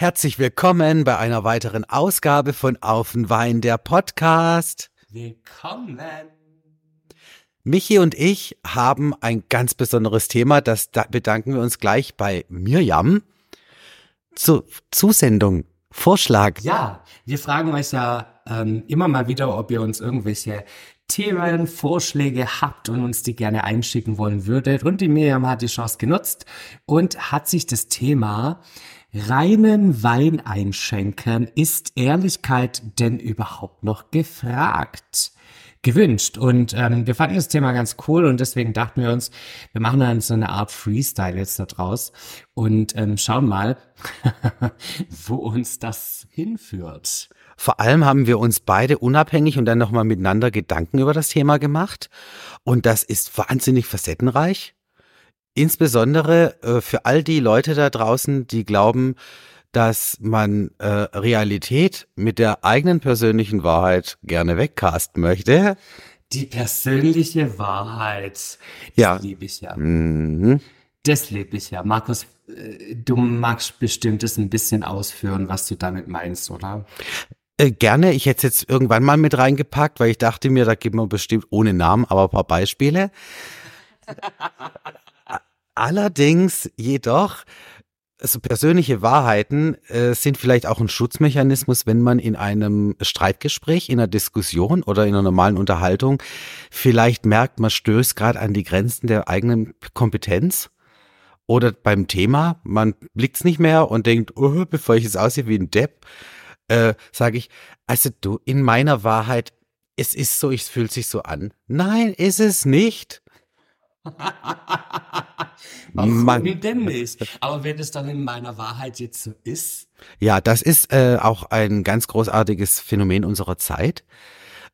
Herzlich willkommen bei einer weiteren Ausgabe von Auf den Wein, der Podcast. Willkommen. Michi und ich haben ein ganz besonderes Thema, das da bedanken wir uns gleich bei Mirjam. Zur Zusendung, Vorschlag. Ja, wir fragen euch ja ähm, immer mal wieder, ob ihr uns irgendwelche Themen, Vorschläge habt und uns die gerne einschicken wollen würdet. Und die Miriam hat die Chance genutzt und hat sich das Thema reinen Wein einschenken. Ist Ehrlichkeit denn überhaupt noch gefragt? Gewünscht. Und ähm, wir fanden das Thema ganz cool und deswegen dachten wir uns, wir machen dann so eine Art Freestyle jetzt da draus und ähm, schauen mal, wo uns das hinführt. Vor allem haben wir uns beide unabhängig und dann nochmal miteinander Gedanken über das Thema gemacht. Und das ist wahnsinnig facettenreich. Insbesondere äh, für all die Leute da draußen, die glauben, dass man äh, Realität mit der eigenen persönlichen Wahrheit gerne wegcasten möchte. Die persönliche Wahrheit. Ja. Das liebe ich ja. Mhm. Das liebe ich ja. Markus, äh, du magst bestimmt das ein bisschen ausführen, was du damit meinst, oder? Äh, gerne, ich hätte es jetzt irgendwann mal mit reingepackt, weil ich dachte mir, da gibt man bestimmt ohne Namen, aber ein paar Beispiele. Allerdings jedoch, so persönliche Wahrheiten äh, sind vielleicht auch ein Schutzmechanismus, wenn man in einem Streitgespräch, in einer Diskussion oder in einer normalen Unterhaltung vielleicht merkt, man stößt gerade an die Grenzen der eigenen Kompetenz. Oder beim Thema, man blickt's nicht mehr und denkt, oh, bevor ich jetzt aussehe wie ein Depp, äh, sage ich, also du, in meiner Wahrheit, es ist so, es fühlt sich so an. Nein, ist es nicht. Warum Man- denn nicht? Aber wenn es dann in meiner Wahrheit jetzt so ist, Ja, das ist äh, auch ein ganz großartiges Phänomen unserer Zeit.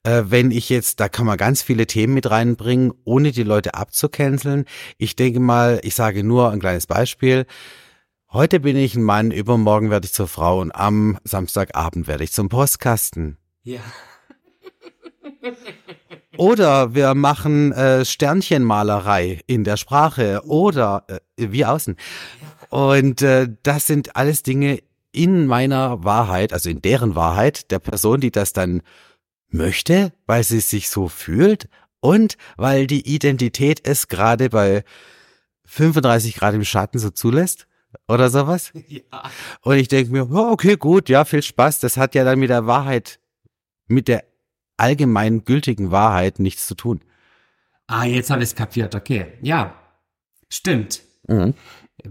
Äh, wenn ich jetzt, da kann man ganz viele Themen mit reinbringen, ohne die Leute abzucanceln. Ich denke mal, ich sage nur ein kleines Beispiel. Heute bin ich ein Mann, übermorgen werde ich zur Frau und am Samstagabend werde ich zum Postkasten. ja. Oder wir machen äh, Sternchenmalerei in der Sprache oder äh, wie außen. Und äh, das sind alles Dinge in meiner Wahrheit, also in deren Wahrheit, der Person, die das dann möchte, weil sie sich so fühlt und weil die Identität es gerade bei 35 Grad im Schatten so zulässt oder sowas. ja. Und ich denke mir, okay, gut, ja, viel Spaß. Das hat ja dann mit der Wahrheit, mit der allgemein gültigen Wahrheit nichts zu tun. Ah, jetzt habe ich es kapiert. Okay. Ja. Stimmt. Mhm.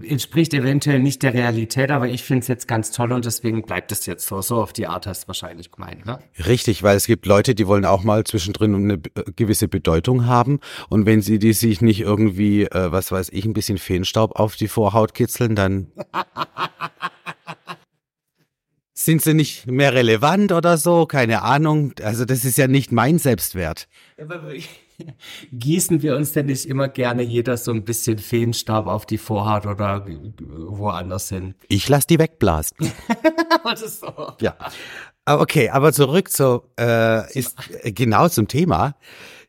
Entspricht eventuell nicht der Realität, aber ich finde es jetzt ganz toll und deswegen bleibt es jetzt so. So auf die Art hast du wahrscheinlich gemeint, ne? Richtig, weil es gibt Leute, die wollen auch mal zwischendrin eine äh, gewisse Bedeutung haben. Und wenn sie die sich nicht irgendwie, äh, was weiß ich, ein bisschen Feenstaub auf die Vorhaut kitzeln, dann sind sie nicht mehr relevant oder so, keine Ahnung. Also das ist ja nicht mein Selbstwert. Gießen wir uns denn nicht immer gerne jeder so ein bisschen Feenstaub auf die Vorhaut oder woanders hin? Ich lass die wegblasen. Das ist so. Ja. Aber Okay, aber zurück zu, äh, ist äh, genau zum Thema.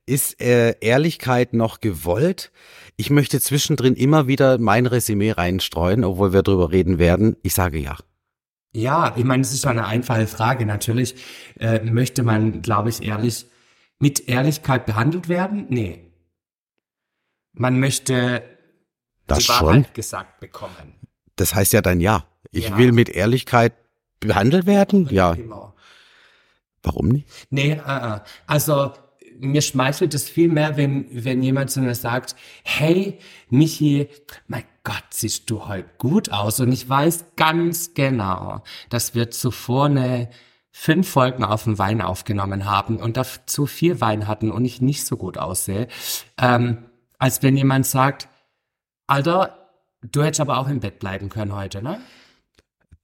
Ist äh, Ehrlichkeit noch gewollt? Ich möchte zwischendrin immer wieder mein Resümee reinstreuen, obwohl wir drüber reden werden. Ich sage ja. Ja, ich meine, es ist schon eine einfache Frage. Natürlich äh, möchte man, glaube ich, ehrlich mit Ehrlichkeit behandelt werden? Nee. Man möchte Das die schon. Wahrheit gesagt bekommen. Das heißt ja dann ja. Ich Ja. will mit Ehrlichkeit behandelt werden? Ja. Genau. Warum nicht? Nee, äh, äh. also mir schmeichelt es viel mehr, wenn, wenn jemand zu mir sagt, hey, Michi, mein Gott, siehst du heute gut aus. Und ich weiß ganz genau, dass wir zuvor eine fünf Folgen auf dem Wein aufgenommen haben und dazu viel Wein hatten und ich nicht so gut aussehe, ähm, als wenn jemand sagt, Alter, du hättest aber auch im Bett bleiben können heute, ne?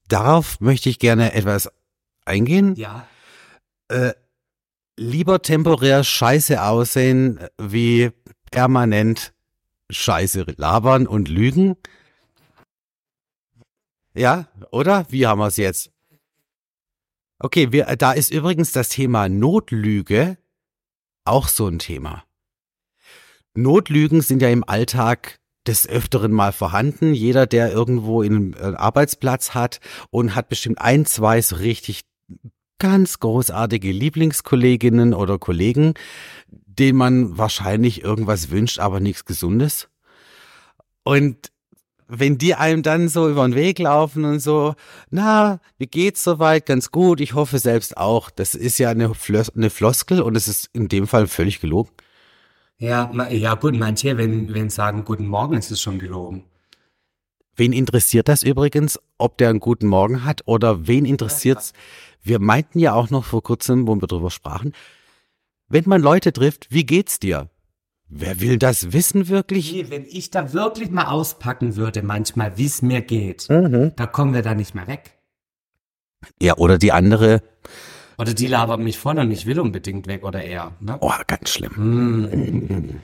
Darauf möchte ich gerne etwas eingehen. Ja. Äh, lieber temporär scheiße aussehen, wie permanent scheiße labern und lügen. Ja, oder? Wie haben wir es jetzt? Okay, wir, da ist übrigens das Thema Notlüge auch so ein Thema. Notlügen sind ja im Alltag des Öfteren mal vorhanden. Jeder, der irgendwo einen äh, Arbeitsplatz hat und hat bestimmt ein, zwei so richtig ganz großartige Lieblingskolleginnen oder Kollegen, denen man wahrscheinlich irgendwas wünscht, aber nichts Gesundes. Und wenn die einem dann so über den Weg laufen und so, na, wie geht's soweit? Ganz gut. Ich hoffe selbst auch. Das ist ja eine, Flos eine Floskel und es ist in dem Fall völlig gelogen. Ja, ja gut, manche, wenn, wenn sagen Guten Morgen, ist es schon gelogen. Wen interessiert das übrigens, ob der einen guten Morgen hat oder wen interessiert's? Wir meinten ja auch noch vor kurzem, wo wir drüber sprachen, wenn man Leute trifft, wie geht's dir? Wer will das wissen wirklich? Nee, Wenn ich da wirklich mal auspacken würde, manchmal, wie es mir geht, Mhm. da kommen wir da nicht mehr weg. Ja, oder die andere, Oder die labern mich voll und ich will unbedingt weg oder er. Ne? oh, ganz schlimm. Mm.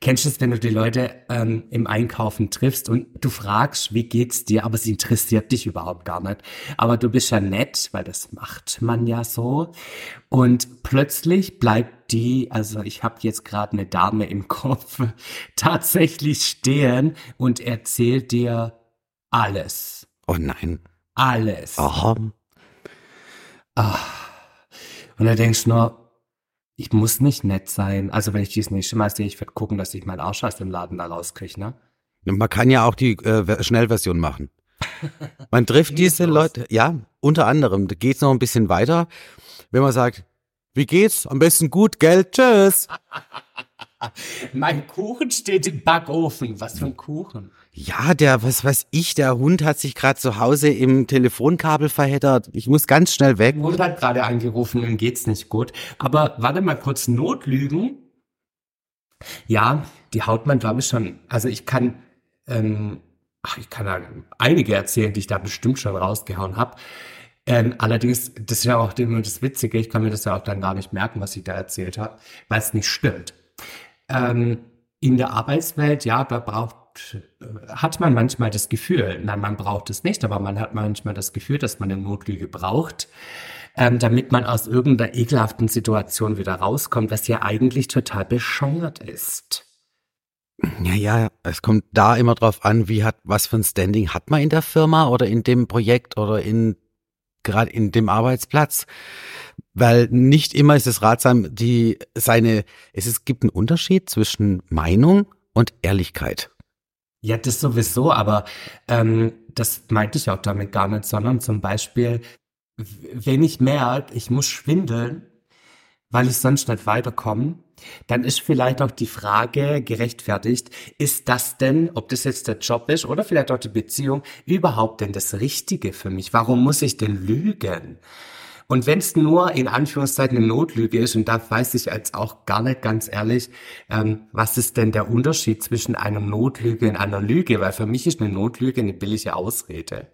Kennst du es, wenn du die Leute ähm, im Einkaufen triffst und du fragst, wie geht's dir, aber sie interessiert dich überhaupt gar nicht. Aber du bist ja nett, weil das macht man ja so. Und plötzlich bleibt die, also ich habe jetzt gerade eine Dame im Kopf, tatsächlich stehen und erzählt dir alles. Oh nein. Alles. Oh. Und da denkst du nur, ich muss nicht nett sein. Also wenn ich dies nächste Mal sehe, ich werde gucken, dass ich meinen Arsch aus dem Laden da rauskriege, ne? Man kann ja auch die äh, Ver- Schnellversion machen. Man trifft diese Leute, ja, unter anderem, da geht's noch ein bisschen weiter. Wenn man sagt, wie geht's? Am besten gut, gell? Tschüss. Mein Kuchen steht im Backofen. Was für ein Kuchen? Ja, der, was weiß ich, der Hund hat sich gerade zu Hause im Telefonkabel verheddert. Ich muss ganz schnell weg. Hund hat gerade angerufen, ihm geht's nicht gut. Aber warte mal kurz, Notlügen. Ja, die haut man, glaube ich, schon. Also ich kann, ähm, ach, ich kann da einige erzählen, die ich da bestimmt schon rausgehauen habe. Ähm, allerdings, das ist ja auch immer das Witzige, ich kann mir das ja auch dann gar nicht merken, was ich da erzählt habe, weil es nicht stimmt. Ähm, in der Arbeitswelt, ja, da braucht, hat man manchmal das Gefühl, nein, man braucht es nicht, aber man hat manchmal das Gefühl, dass man eine Notlüge braucht, ähm, damit man aus irgendeiner ekelhaften Situation wieder rauskommt, was ja eigentlich total bescheuert ist. Ja, ja, es kommt da immer drauf an, wie hat, was für ein Standing hat man in der Firma oder in dem Projekt oder in, gerade in dem Arbeitsplatz. Weil nicht immer ist es ratsam, die, seine, es, es gibt einen Unterschied zwischen Meinung und Ehrlichkeit. Ja, das sowieso, aber ähm, das meinte ich auch damit gar nicht, sondern zum Beispiel, wenn ich merke, ich muss schwindeln, weil ich sonst nicht weiterkomme, dann ist vielleicht auch die Frage gerechtfertigt, ist das denn, ob das jetzt der Job ist oder vielleicht auch die Beziehung, überhaupt denn das Richtige für mich? Warum muss ich denn lügen? Und wenn es nur in Anführungszeichen eine Notlüge ist, und da weiß ich jetzt auch gar nicht ganz ehrlich, ähm, was ist denn der Unterschied zwischen einer Notlüge und einer Lüge? Weil für mich ist eine Notlüge eine billige Ausrede.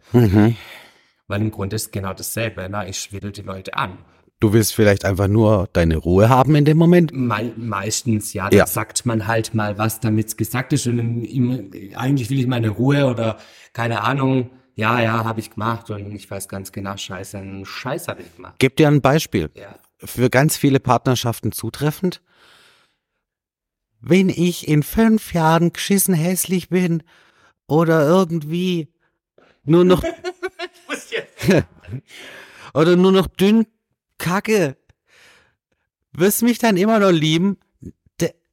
Weil im Grunde ist genau dasselbe. Na, ich schwindel die Leute an. Du willst vielleicht einfach nur deine Ruhe haben in dem Moment. Me meistens, ja, Ja. da sagt man halt mal was, damit's gesagt ist. Und dann immer, eigentlich will ich meine Ruhe oder keine Ahnung. Ja, ja, habe ich gemacht. Und ich weiß ganz genau, scheiße, einen Scheiß habe ich gemacht. Gib dir ein Beispiel. Ja. Für ganz viele Partnerschaften zutreffend. Wenn ich in fünf Jahren geschissen hässlich bin oder irgendwie nur noch oder nur noch dünn kacke, wirst mich dann immer noch lieben?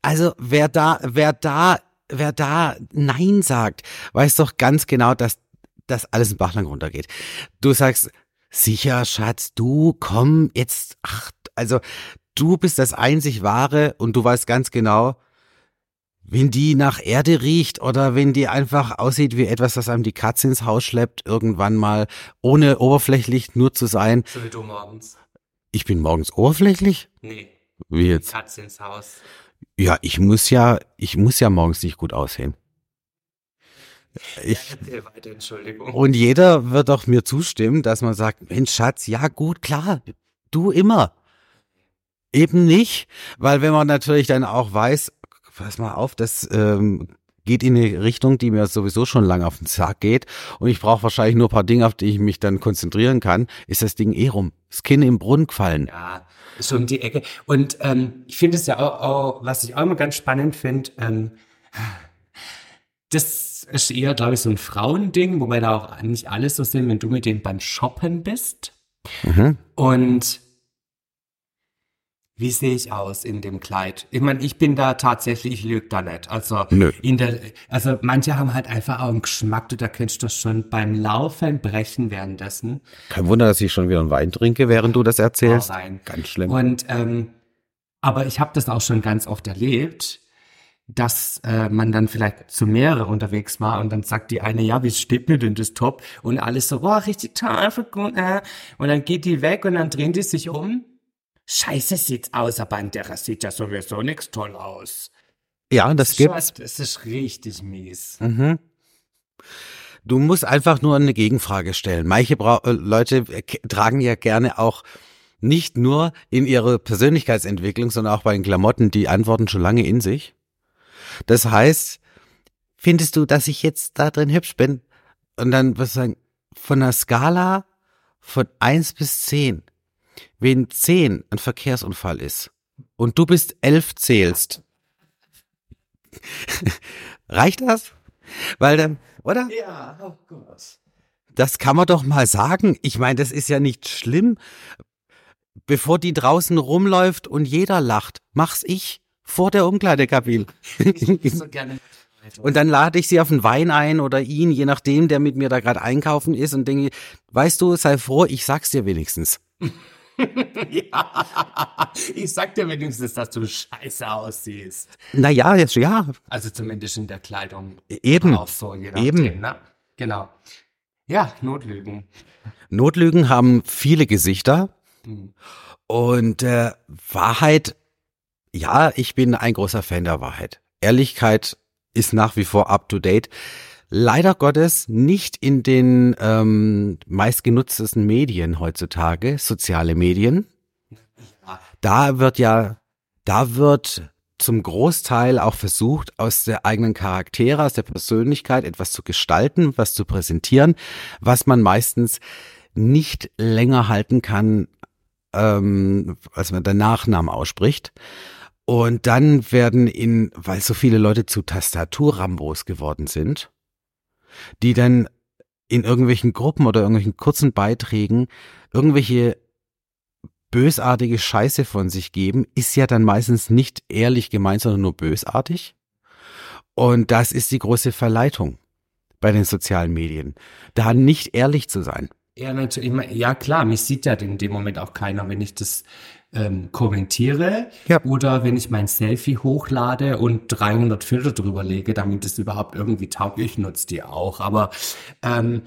Also wer da, wer da, wer da Nein sagt, weiß doch ganz genau, dass das alles in Bachlang runtergeht. Du sagst, sicher, Schatz, du komm jetzt, ach, also du bist das einzig wahre und du weißt ganz genau, wenn die nach Erde riecht oder wenn die einfach aussieht wie etwas, das einem die Katze ins Haus schleppt, irgendwann mal, ohne oberflächlich nur zu sein. So wie du morgens. Ich bin morgens oberflächlich? Nee, Wie jetzt? Katze ins Haus. Ja, ich muss ja, ich muss ja morgens nicht gut aussehen. Ich, Erzähl weiter, Entschuldigung. und jeder wird auch mir zustimmen, dass man sagt, Mensch, Schatz, ja gut, klar, du immer. Eben nicht, weil wenn man natürlich dann auch weiß, pass mal auf, das ähm, geht in eine Richtung, die mir sowieso schon lange auf den Sack geht und ich brauche wahrscheinlich nur ein paar Dinge, auf die ich mich dann konzentrieren kann, ist das Ding eh rum. Das Kind im Brunnen gefallen. Ja, so um die Ecke. Und ähm, ich finde es ja auch, auch, was ich auch immer ganz spannend finde, ähm, das ist eher, glaube ich, so ein Frauending, wobei da auch nicht alles so sind, wenn du mit denen beim Shoppen bist. Mhm. Und wie sehe ich aus in dem Kleid? Ich meine, ich bin da tatsächlich, ich lüge da nicht. Also, Nö. in der, also manche haben halt einfach auch einen Geschmack, du da könntest du schon beim Laufen brechen währenddessen. Kein Wunder, dass ich schon wieder einen Wein trinke, während du das erzählst. Rein. Ganz schlimm. Und ähm, aber ich habe das auch schon ganz oft erlebt, dass äh, man dann vielleicht zu mehrere unterwegs war und dann sagt die eine, ja, wie steht mir denn das Top? Und alles so, boah, richtig toll, äh. und dann geht die weg und dann drehen die sich um. Scheiße sieht's aus, aber an der sieht ja sowieso nichts toll aus. ja, das gibt's. Das ist richtig mies. Mhm. Du musst einfach nur eine Gegenfrage stellen. Manche Brau äh, Leute äh, tragen ja gerne auch nicht nur in ihrer Persönlichkeitsentwicklung, sondern auch bei den Klamotten die Antworten schon lange in sich. Das heißt, findest du, dass ich jetzt da drin hübsch bin? Und dann du sagen, von einer Skala von eins bis zehn, wenn zehn ein Verkehrsunfall ist und du bist elf zählst, reicht das? Weil dann, oder? Ja, oh Gott. Das kann man doch mal sagen. Ich meine, das ist ja nicht schlimm. Bevor die draußen rumläuft und jeder lacht, mach's ich vor der Umkleidekabine. So. Und dann lade ich sie auf einen Wein ein oder ihn, je nachdem, der mit mir da gerade einkaufen ist und denke, weißt du, sei froh, ich sag's dir wenigstens. ja, ich sag dir wenigstens, dass du scheiße aussiehst. Naja, jetzt, ja, Also zumindest in der Kleidung. eben. Auch so, je nachdem, Eben. Ne? Genau. Ja, Notlügen. Notlügen haben viele Gesichter Hm. und äh, Wahrheit, ja, ich bin ein großer Fan der Wahrheit. Ehrlichkeit ist nach wie vor up to date. Leider Gottes nicht in den ähm, meistgenutztesten Medien heutzutage, soziale Medien. Da wird ja, da wird zum Großteil auch versucht, aus der eigenen Charaktere, aus der Persönlichkeit etwas zu gestalten, was zu präsentieren, was man meistens nicht länger halten kann, ähm, als man den Nachnamen ausspricht. Und dann werden in, weil so viele Leute zu Tastaturrambos geworden sind, die dann in irgendwelchen Gruppen oder irgendwelchen kurzen Beiträgen irgendwelche bösartige Scheiße von sich geben, ist ja dann meistens nicht ehrlich gemeint, sondern nur bösartig. Und das ist die große Verleitung bei den sozialen Medien, da nicht ehrlich zu sein. Ja, natürlich. Ja, klar, mich sieht ja in dem Moment auch keiner, wenn ich das ähm, kommentiere Ja. oder wenn ich mein Selfie hochlade und 300 Filter drüber lege, damit es überhaupt irgendwie taugt. Ich nutze die auch, aber ähm,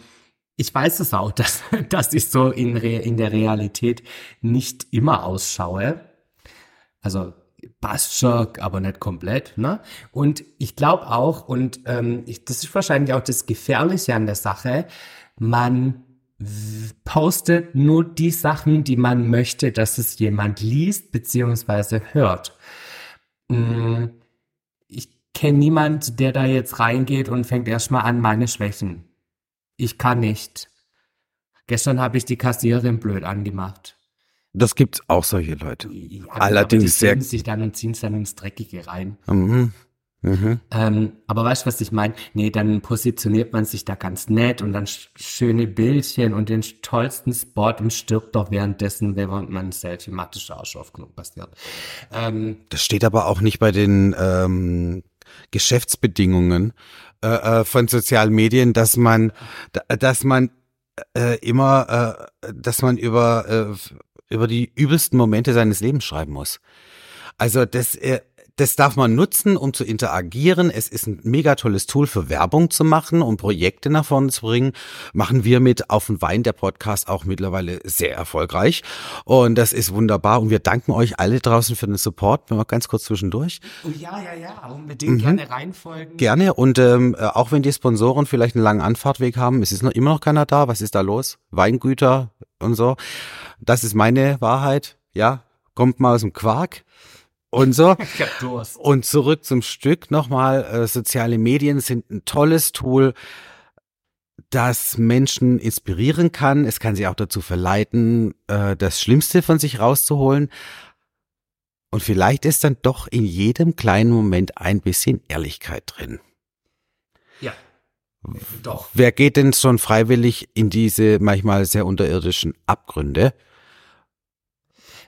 ich weiß es auch, dass, dass ich so in, Re in der Realität nicht immer ausschaue. Also passt schon, aber nicht komplett. Ne? Und ich glaube auch, und ähm, ich, das ist wahrscheinlich auch das Gefährliche an der Sache, man postet nur die Sachen, die man möchte, dass es jemand liest beziehungsweise hört. Mm, Ich kenne niemand, der da jetzt reingeht und fängt erstmal an, meine Schwächen. Ich kann nicht. Gestern habe ich die Kassiererin blöd angemacht. Das gibt's auch solche Leute. Ja, Allerdings aber die sehr- sich dann und ziehen es dann ins Dreckige rein. Mhm. Mhm. Ähm, aber weißt du, was ich meine? Nee, dann positioniert man sich da ganz nett und dann sch schöne Bildchen und den tollsten Spot und stirbt doch währenddessen, wenn man ein Selfie macht, ist auch schon oft genug passiert. Ähm, Das steht aber auch nicht bei den ähm, Geschäftsbedingungen äh, äh, von sozialen Medien, dass man, da- dass man äh, immer, äh, dass man über äh, über die übelsten Momente seines Lebens schreiben muss. Also das, äh, das darf man nutzen, um zu interagieren. Es ist ein mega tolles Tool für Werbung zu machen, um Projekte nach vorne zu bringen. Machen wir mit Auf den Wein, der Podcast, auch mittlerweile sehr erfolgreich. Und das ist wunderbar. Und wir danken euch alle draußen für den Support. Wenn wir ganz kurz zwischendurch. oh ja, ja, ja, unbedingt gerne reinfolgen. Gerne. Und ähm, äh, auch wenn die Sponsoren vielleicht einen langen Anfahrtweg haben, es ist noch immer noch keiner da. Was ist da los? Weingüter und so. Das ist meine Wahrheit. Ja, kommt mal aus dem Quark. Und so. Ich hab Durst. Und zurück zum Stück nochmal. Äh, soziale Medien sind ein tolles Tool, das Menschen inspirieren kann. Es kann sie auch dazu verleiten, äh, das Schlimmste von sich rauszuholen. Und vielleicht ist dann doch in jedem kleinen Moment ein bisschen Ehrlichkeit drin. Ja. Doch. Wer geht denn schon freiwillig in diese manchmal sehr unterirdischen Abgründe?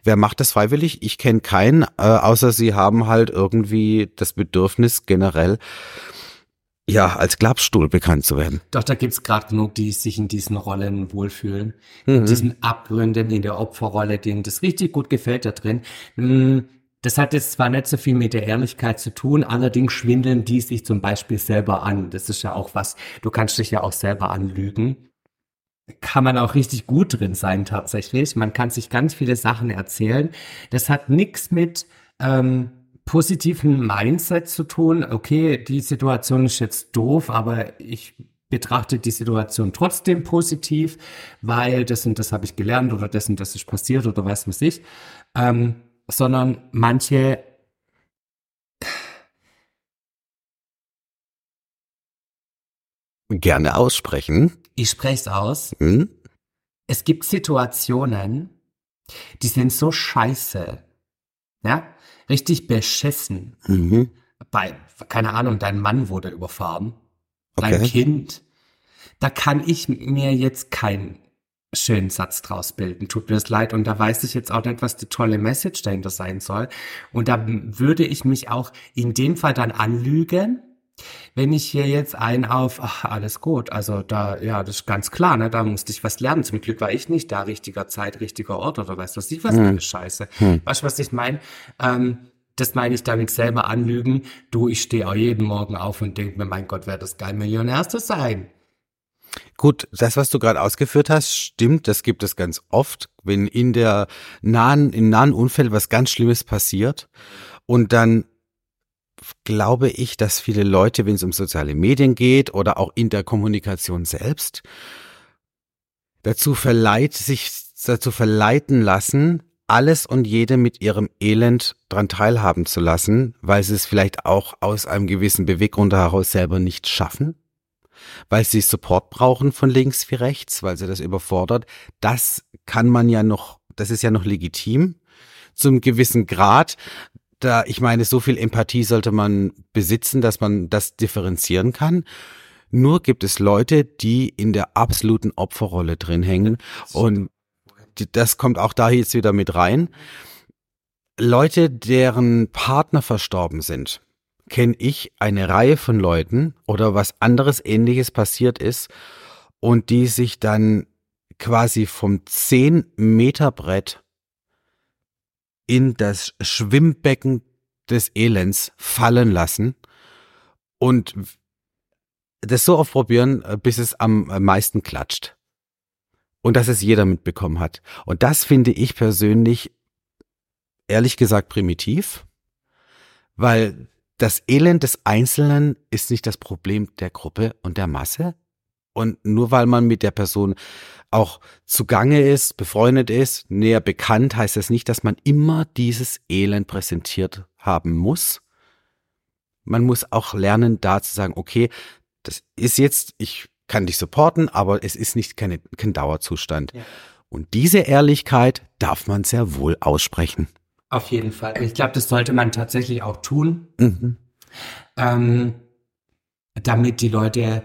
Wer macht das freiwillig? Ich kenne keinen, äh, außer sie haben halt irgendwie das Bedürfnis generell, ja, als Klappstuhl bekannt zu werden. Doch, da gibt's gerade genug, die sich in diesen Rollen wohlfühlen. Mhm. In diesen Abgründen, in der Opferrolle, denen das richtig gut gefällt da drin. Mm, Das hat jetzt zwar nicht so viel mit der Ehrlichkeit zu tun, allerdings schwindeln die sich zum Beispiel selber an. Das ist ja auch was, du kannst dich ja auch selber anlügen. Kann man auch richtig gut drin sein tatsächlich. Man kann sich ganz viele Sachen erzählen. Das hat nichts mit ähm, positiven Mindset zu tun. Okay, die Situation ist jetzt doof, aber ich betrachte die Situation trotzdem positiv, weil das und das habe ich gelernt oder das und das ist passiert oder was weiß ich. Ähm, sondern manche Gerne aussprechen. ich spreche es aus, Hm? es gibt Situationen, die sind so scheiße, ja, richtig beschissen. Mhm. Bei, keine Ahnung, dein Mann wurde überfahren, dein Okay. Kind, da kann ich mir jetzt keinen schönen Satz draus bilden. Tut mir das leid. Und da weiß ich jetzt auch nicht, was die tolle Message dahinter sein soll. Und da würde ich mich auch in dem Fall dann anlügen, wenn ich hier jetzt einen auf, ach, alles gut, also da, ja, das ist ganz klar, ne, da musste ich was lernen. Zum Glück war ich nicht da, richtiger Zeit, richtiger Ort oder weißt was ich, was eine Scheiße. Weißt du, was ich meine? Ähm, das meine ich damit selber anlügen. Du, ich stehe auch jeden Morgen auf und denke mir, mein Gott, wäre das geil, Millionär zu sein. Gut, das, was du gerade ausgeführt hast, stimmt. Das gibt es ganz oft, wenn in der nahen, im nahen Umfeld was ganz Schlimmes passiert. Und dann glaube ich, dass viele Leute, wenn es um soziale Medien geht oder auch in der Kommunikation selbst, dazu verleiht, sich dazu verleiten lassen, alles und jede mit ihrem Elend dran teilhaben zu lassen, weil sie es vielleicht auch aus einem gewissen Beweggrund heraus selber nicht schaffen weil sie Support brauchen von links wie rechts, weil sie das überfordert. Das kann man ja noch, das ist ja noch legitim zum gewissen Grad. Da, ich meine, so viel Empathie sollte man besitzen, dass man das differenzieren kann. Nur gibt es Leute, die in der absoluten Opferrolle drin hängen und das kommt auch da jetzt wieder mit rein. Leute, deren Partner verstorben sind, kenne ich eine Reihe von Leuten oder was anderes ähnliches passiert ist und die sich dann quasi vom 10 Meter Brett in das Schwimmbecken des Elends fallen lassen und das so oft probieren, bis es am meisten klatscht. Und dass es jeder mitbekommen hat. Und das finde ich persönlich, ehrlich gesagt, primitiv, weil das Elend des Einzelnen ist nicht das Problem der Gruppe und der Masse. Und nur weil man mit der Person auch zugange ist, befreundet ist, näher bekannt, heißt das nicht, dass man immer dieses Elend präsentiert haben muss. Man muss auch lernen, da zu sagen, okay, das ist jetzt, ich kann dich supporten, aber es ist nicht keine, kein Dauerzustand. Ja. Und diese Ehrlichkeit darf man sehr wohl aussprechen. Auf jeden Fall. Ich glaube, das sollte man tatsächlich auch tun, Mhm. ähm, damit die Leute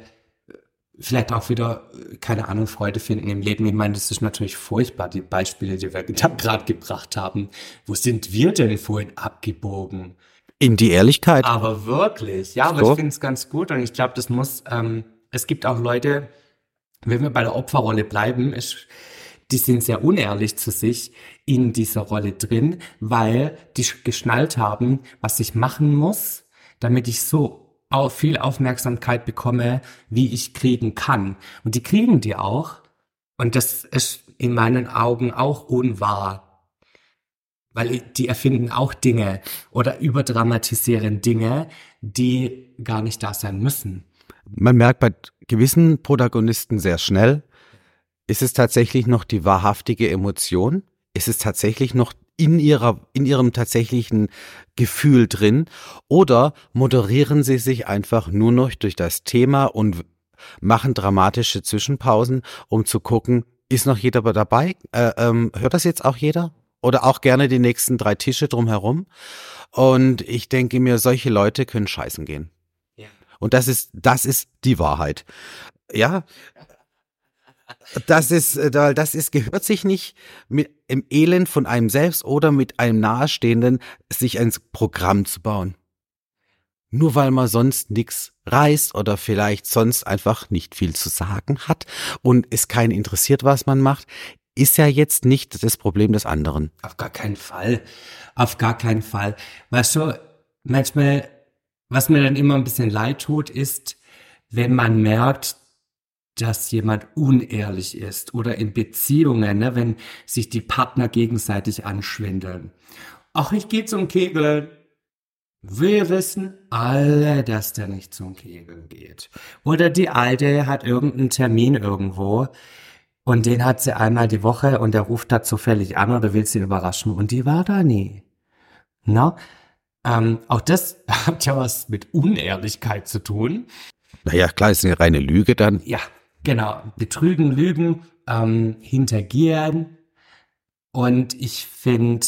vielleicht auch wieder, äh, keine Ahnung, Freude finden im Leben. Ich meine, das ist natürlich furchtbar, die Beispiele, die wir gerade gebracht haben. Wo sind wir denn vorhin abgebogen? In die Ehrlichkeit. Aber wirklich, ja, aber So. ich finde es ganz gut und ich glaube, das muss, ähm, es gibt auch Leute, wenn wir bei der Opferrolle bleiben, ist, die sind sehr unehrlich zu sich in dieser Rolle drin, weil die sch- geschnallt haben, was ich machen muss, damit ich so au- viel Aufmerksamkeit bekomme, wie ich kriegen kann. Und die kriegen die auch. Und das ist in meinen Augen auch unwahr. Weil die erfinden auch Dinge oder überdramatisieren Dinge, die gar nicht da sein müssen. Man merkt bei gewissen Protagonisten sehr schnell, ist es tatsächlich noch die wahrhaftige Emotion? Ist es tatsächlich noch in ihrer, in ihrem tatsächlichen Gefühl drin oder moderieren sie sich einfach nur noch durch das Thema und machen dramatische Zwischenpausen, um zu gucken, ist noch jeder dabei? Äh, ähm, hört das jetzt auch jeder? Oder auch gerne die nächsten drei Tische drumherum? Und ich denke mir, solche Leute können scheißen gehen. Ja. Und das ist, das ist die Wahrheit. Ja. Das ist, äh, da- das ist, gehört sich nicht mit im Elend von einem selbst oder mit einem Nahestehenden, sich ein Programm zu bauen. Nur weil man sonst nichts reißt oder vielleicht sonst einfach nicht viel zu sagen hat und es keinen interessiert, was man macht, ist ja jetzt nicht das Problem des anderen. Auf gar keinen Fall. Auf gar keinen Fall. Weißt du, manchmal, was mir dann immer ein bisschen leid tut, ist, wenn man merkt, dass jemand unehrlich ist oder in Beziehungen, ne, wenn sich die Partner gegenseitig anschwindeln. Ach, ich gehe zum Kegeln. Wir wissen alle, dass der nicht zum Kegeln geht. Oder die Alte hat irgendeinen Termin irgendwo und den hat sie einmal die Woche und der ruft da zufällig an oder will sie überraschen und die war da nie. Na? Ähm, auch das hat ja was mit Unehrlichkeit zu tun. Naja, klar, ist eine reine Lüge dann. Ja, genau. Betrügen, Lügen, ähm, hintergieren. Und ich finde,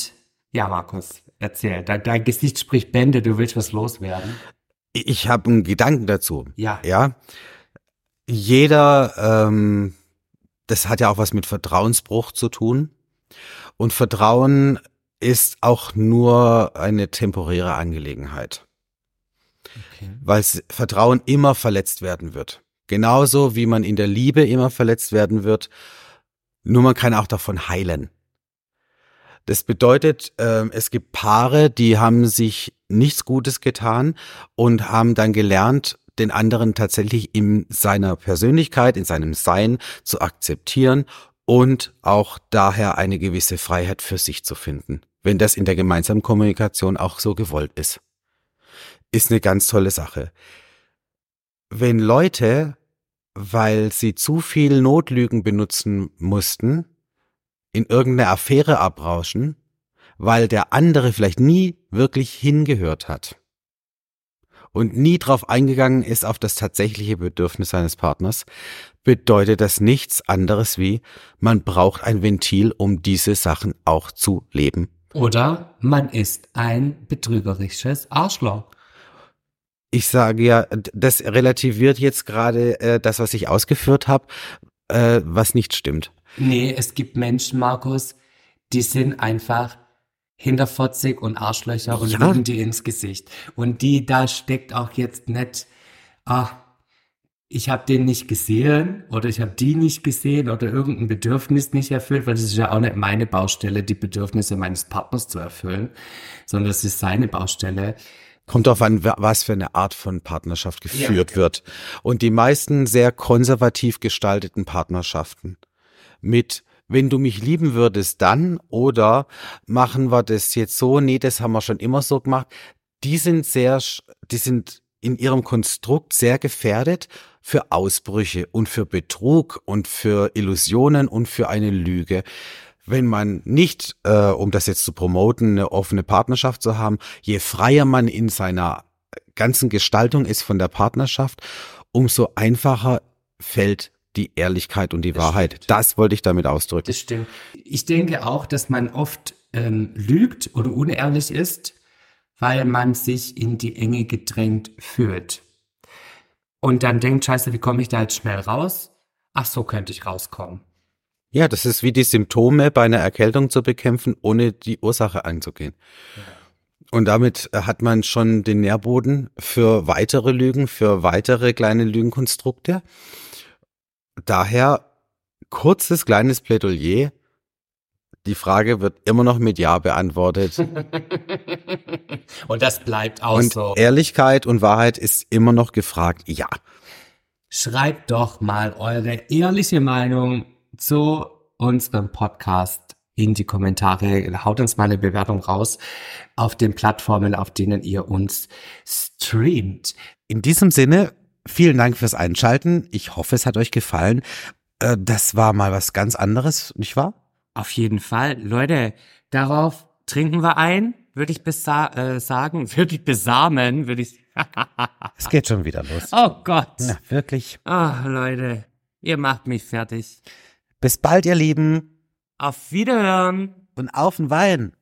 ja, Markus, erzähl. Dein, dein Gesicht spricht Bände, du willst was loswerden. Ich habe einen Gedanken dazu. Ja. Ja. Jeder, ähm, das hat ja auch was mit Vertrauensbruch zu tun. Und Vertrauen ist auch nur eine temporäre Angelegenheit, Okay. weil Vertrauen immer verletzt werden wird. Genauso wie man in der Liebe immer verletzt werden wird, nur man kann auch davon heilen. Das bedeutet, ähm, es gibt Paare, die haben sich nichts Gutes getan und haben dann gelernt, den anderen tatsächlich in seiner Persönlichkeit, in seinem Sein zu akzeptieren und auch daher eine gewisse Freiheit für sich zu finden, wenn das in der gemeinsamen Kommunikation auch so gewollt ist. Ist eine ganz tolle Sache. Wenn Leute, weil sie zu viel Notlügen benutzen mussten, in irgendeine Affäre abrauschen, weil der andere vielleicht nie wirklich hingehört hat und nie drauf eingegangen ist auf das tatsächliche Bedürfnis seines Partners, bedeutet das nichts anderes wie, man braucht ein Ventil, um diese Sachen auch zu leben. Oder man ist ein betrügerisches Arschloch. Ich sage ja, das relativiert jetzt gerade äh, das, was ich ausgeführt habe, äh, was nicht stimmt. Nee, es gibt Menschen, Markus, die sind einfach hinterfotzig und Arschlöcher und Ja. lügen dir ins Gesicht. Und die, da steckt auch jetzt nicht, ah, ich habe den nicht gesehen oder ich habe die nicht gesehen oder irgendein Bedürfnis nicht erfüllt, weil das ist ja auch nicht meine Baustelle, die Bedürfnisse meines Partners zu erfüllen, sondern das ist seine Baustelle. Kommt darauf an, wa- was für eine Art von Partnerschaft geführt Ja. wird. Und die meisten sehr konservativ gestalteten Partnerschaften mit wenn du mich lieben würdest, dann oder machen wir das jetzt so, nee, das haben wir schon immer so gemacht. Die sind sehr, die sind in ihrem Konstrukt sehr gefährdet für Ausbrüche und für Betrug und für Illusionen und für eine Lüge. Wenn man nicht, äh, um das jetzt zu promoten, eine offene Partnerschaft zu haben, je freier man in seiner ganzen Gestaltung ist von der Partnerschaft, umso einfacher fällt die Ehrlichkeit und die Das Wahrheit. stimmt. Das wollte ich damit ausdrücken. Das stimmt. Ich denke auch, dass man oft ähm, lügt oder unehrlich ist, weil man sich in die Enge gedrängt fühlt. Und dann denkt, scheiße, wie komme ich da jetzt schnell raus? Ach, so könnte ich rauskommen. Ja, das ist wie die Symptome bei einer Erkältung zu bekämpfen, ohne die Ursache anzugehen. Und damit äh, hat man schon den Nährboden für weitere Lügen, für weitere kleine Lügenkonstrukte. Daher kurzes kleines Plädoyer. Die Frage wird immer noch mit Ja beantwortet. Und das bleibt auch Und so. Ehrlichkeit und Wahrheit ist immer noch gefragt. Ja. Schreibt doch mal eure ehrliche Meinung zu unserem Podcast in die Kommentare. Haut uns mal eine Bewertung raus auf den Plattformen, auf denen ihr uns streamt. In diesem Sinne, vielen Dank fürs Einschalten. Ich hoffe, es hat euch gefallen. Äh, das war mal was ganz anderes, nicht wahr? Auf jeden Fall. Leute, darauf trinken wir ein, würde ich besa äh, sagen, würde ich besamen, würde ich. es geht schon wieder los. Oh Gott. Na, wirklich. Ach, Leute, ihr macht mich fertig. Bis bald, ihr Lieben. Auf Wiederhören. Und auf den Wein.